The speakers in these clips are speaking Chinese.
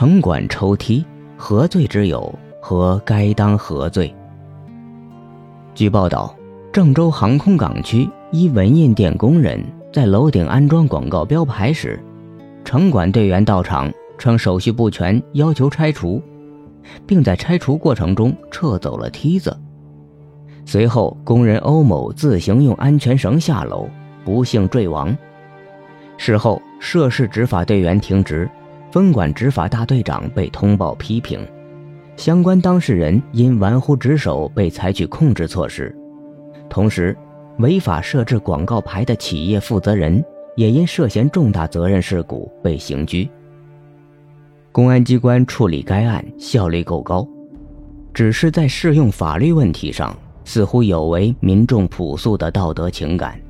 城管抽梯，何罪之有？何该当何罪？据报道，郑州航空港区一文印店工人在楼顶安装广告标牌时，城管队员到场称手续不全，要求拆除，并在拆除过程中撤走了梯子。随后，工人欧某自行用安全绳下楼，不幸坠亡。事后，涉事执法队员停职，分管执法大队长被通报批评，相关当事人因玩忽职守被采取控制措施。同时，违法设置广告牌的企业负责人也因涉嫌重大责任事故被刑拘。公安机关处理该案效率够高，只是在适用法律问题上。似乎有违民众朴素的道德情感。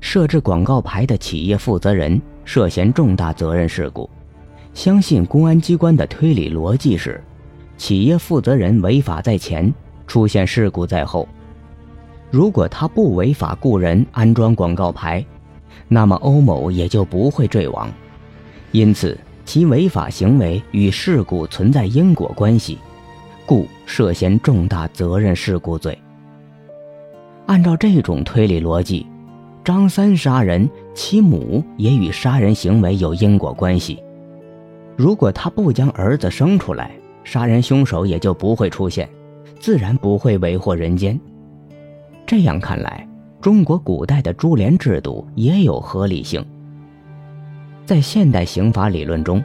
设置广告牌的企业负责人涉嫌重大责任事故，相信公安机关的推理逻辑是：企业负责人违法在前，出现事故在后。如果他不违法雇人安装广告牌，那么欧某也就不会坠亡。因此，其违法行为与事故存在因果关系。故涉嫌重大责任事故罪。按照这种推理逻辑，张三杀人，其母也与杀人行为有因果关系。如果他不将儿子生出来，杀人凶手也就不会出现，自然不会为祸人间。这样看来，中国古代的株连制度也有合理性。在现代刑法理论中。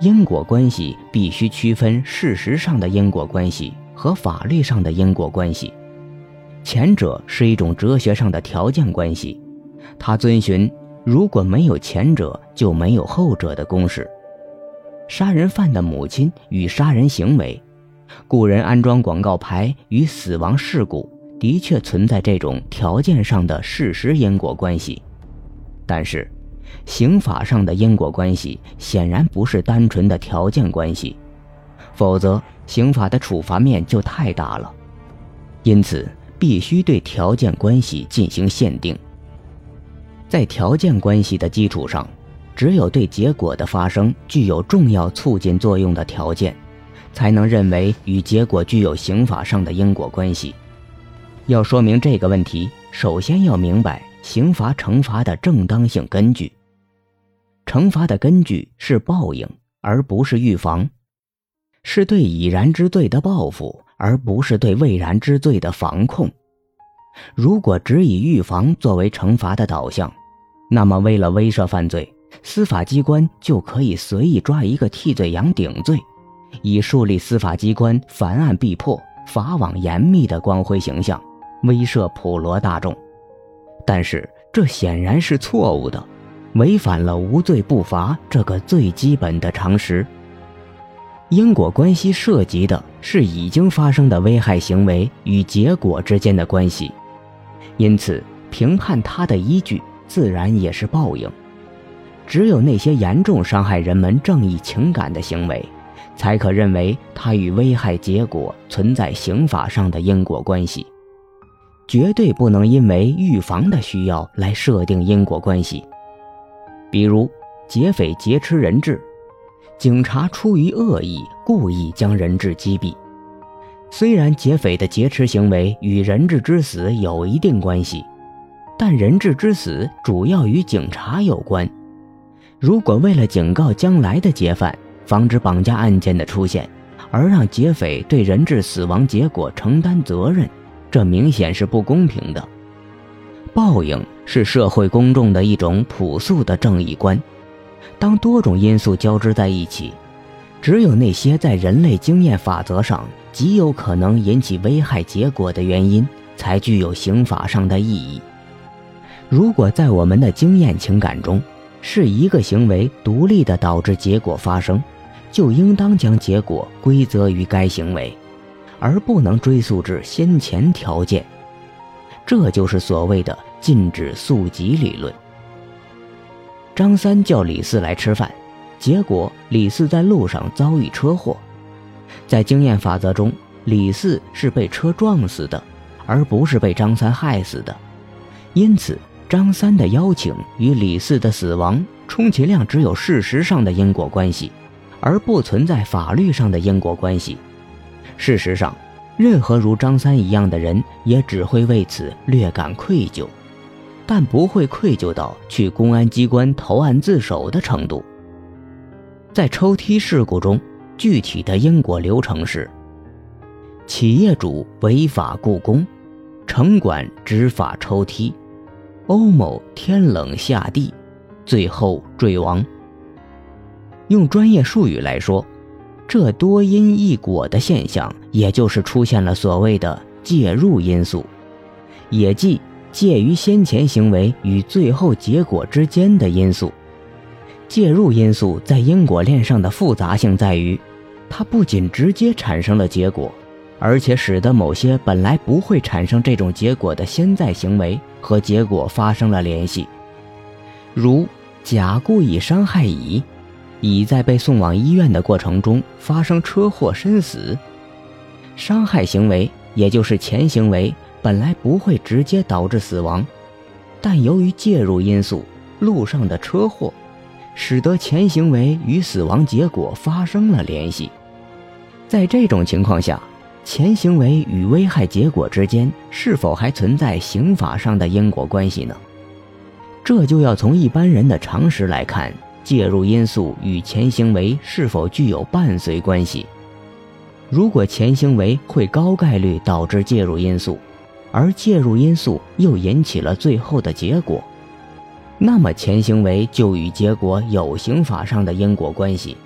因果关系必须区分事实上的因果关系和法律上的因果关系，前者是一种哲学上的条件关系，它遵循如果没有前者就没有后者的公式。杀人犯的母亲与杀人行为，雇人安装广告牌与死亡事故的确存在这种条件上的事实因果关系，但是。刑法上的因果关系显然不是单纯的条件关系，否则刑法的处罚面就太大了。因此，必须对条件关系进行限定。在条件关系的基础上，只有对结果的发生具有重要促进作用的条件，才能认为与结果具有刑法上的因果关系。要说明这个问题，首先要明白刑罚惩罚的正当性根据。惩罚的根据是报应，而不是预防，是对已然之罪的报复，而不是对未然之罪的防控。如果只以预防作为惩罚的导向，那么为了威慑犯罪，司法机关就可以随意抓一个替罪羊顶罪，以树立司法机关凡案必破、法网严密的光辉形象，威慑普罗大众。但是这显然是错误的。违反了无罪不罚这个最基本的常识。因果关系涉及的是已经发生的危害行为与结果之间的关系，因此评判它的依据自然也是报应。只有那些严重伤害人们正义情感的行为，才可认为它与危害结果存在刑法上的因果关系。绝对不能因为预防的需要来设定因果关系。比如，劫匪劫持人质，警察出于恶意故意将人质击毙。虽然劫匪的劫持行为与人质之死有一定关系，但人质之死主要与警察有关。如果为了警告将来的劫犯，防止绑架案件的出现，而让劫匪对人质死亡结果承担责任，这明显是不公平的。报应是社会公众的一种朴素的正义观。当多种因素交织在一起，只有那些在人类经验法则上极有可能引起危害结果的原因，才具有刑法上的意义。如果在我们的经验情感中，是一个行为独立的导致结果发生，就应当将结果归责于该行为，而不能追溯至先前条件。这就是所谓的禁止溯及理论。张三叫李四来吃饭，结果李四在路上遭遇车祸。在经验法则中，李四是被车撞死的，而不是被张三害死的。因此，张三的邀请与李四的死亡充其量只有事实上的因果关系，而不存在法律上的因果关系。事实上，任何如张三一样的人，也只会为此略感愧疚，但不会愧疚到去公安机关投案自首的程度。在抽梯事故中，具体的因果流程是：企业主违法雇工，城管执法抽梯，欧某天冷下地，最后坠亡。用专业术语来说，这多因一果的现象，也就是出现了所谓的介入因素，也即介于先前行为与最后结果之间的因素。介入因素在因果链上的复杂性在于，它不仅直接产生了结果，而且使得某些本来不会产生这种结果的现在行为和结果发生了联系，如甲故意伤害乙。乙在被送往医院的过程中发生车祸身死，伤害行为也就是前行为本来不会直接导致死亡，但由于介入因素路上的车祸，使得前行为与死亡结果发生了联系。在这种情况下，前行为与危害结果之间是否还存在刑法上的因果关系呢？这就要从一般人的常识来看。介入因素与前行为是否具有伴随关系？如果前行为会高概率导致介入因素，而介入因素又引起了最后的结果，那么前行为就与结果有刑法上的因果关系。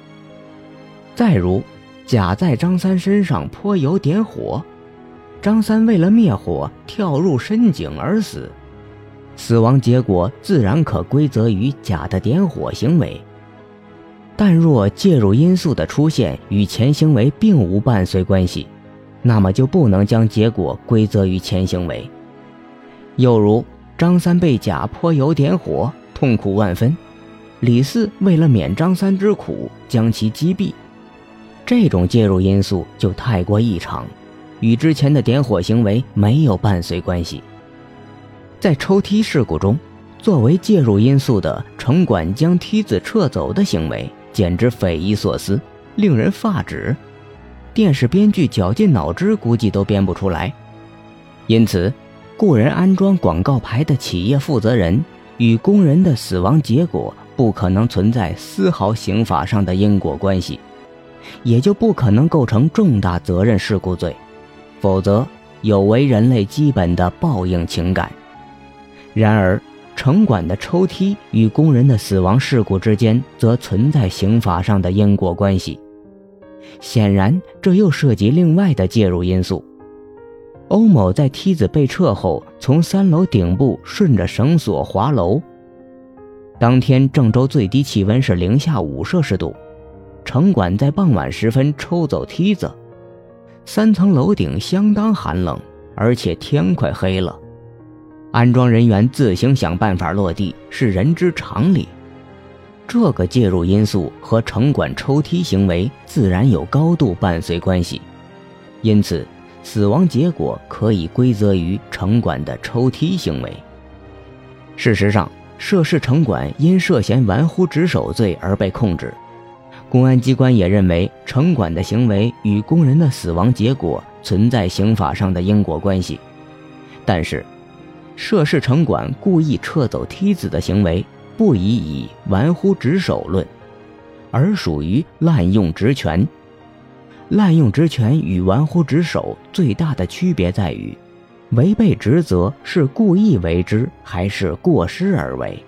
再如，甲在张三身上泼油点火，张三为了灭火跳入深井而死。死亡结果自然可归责于甲的点火行为，但若介入因素的出现与前行为并无伴随关系，那么就不能将结果归责于前行为。又如张三被甲泼油点火，痛苦万分，李四为了免张三之苦将其击毙，这种介入因素就太过异常，与之前的点火行为没有伴随关系。在抽梯事故中，作为介入因素的城管将梯子撤走的行为，简直匪夷所思，令人发指。电视编剧绞尽脑汁，估计都编不出来。因此，雇人安装广告牌的企业负责人与工人的死亡结果不可能存在丝毫刑法上的因果关系，也就不可能构成重大责任事故罪，否则有违人类基本的报应情感。然而，城管的抽梯与工人的死亡事故之间则存在刑法上的因果关系。显然，这又涉及另外的介入因素。欧某在梯子被撤后，从三楼顶部顺着绳索滑楼。当天郑州最低气温是零下五摄氏度，城管在傍晚时分抽走梯子，三层楼顶相当寒冷，而且天快黑了。安装人员自行想办法落地是人之常理，这个介入因素和城管抽梯行为自然有高度伴随关系，因此死亡结果可以归责于城管的抽梯行为。事实上，涉事城管因涉嫌玩忽职守罪而被控制，公安机关也认为城管的行为与工人的死亡结果存在刑法上的因果关系，但是。涉事城管故意撤走梯子的行为，不宜以玩忽职守论，而属于滥用职权。滥用职权与玩忽职守最大的区别在于，违背职责是故意为之还是过失而为。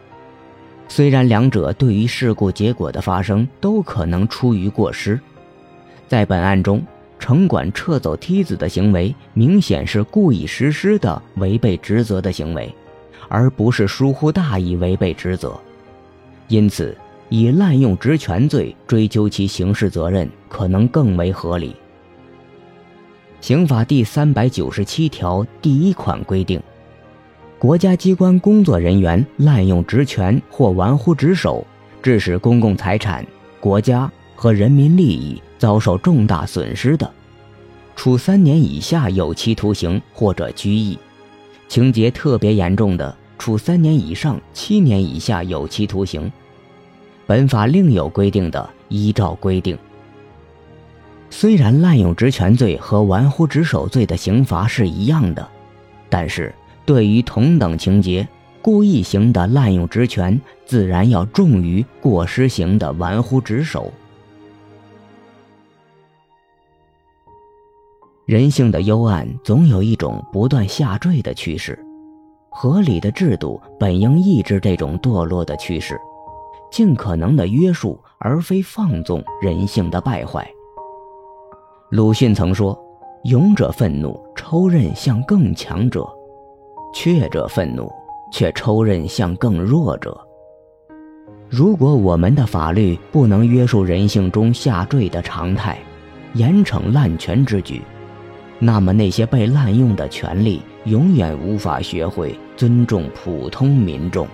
虽然两者对于事故结果的发生都可能出于过失，在本案中。城管撤走梯子的行为，明显是故意实施的违背职责的行为，而不是疏忽大意违背职责。因此，以滥用职权罪追究其刑事责任，可能更为合理。刑法第三百九十七条第一款规定，国家机关工作人员滥用职权或玩忽职守，致使公共财产、国家和人民利益。遭受重大损失的，处三年以下有期徒刑或者拘役；情节特别严重的，处三年以上七年以下有期徒刑。本法另有规定的，依照规定。虽然滥用职权罪和玩忽职守罪的刑罚是一样的，但是对于同等情节，故意型的滥用职权自然要重于过失型的玩忽职守。人性的幽暗总有一种不断下坠的趋势，合理的制度本应抑制这种堕落的趋势，尽可能的约束而非放纵人性的败坏。鲁迅曾说：“勇者愤怒，抽刃向更强者；怯者愤怒，却抽刃向更弱者。”如果我们的法律不能约束人性中下坠的常态，严惩滥权之举。那么，那些被滥用的权利永远无法学会尊重普通民众。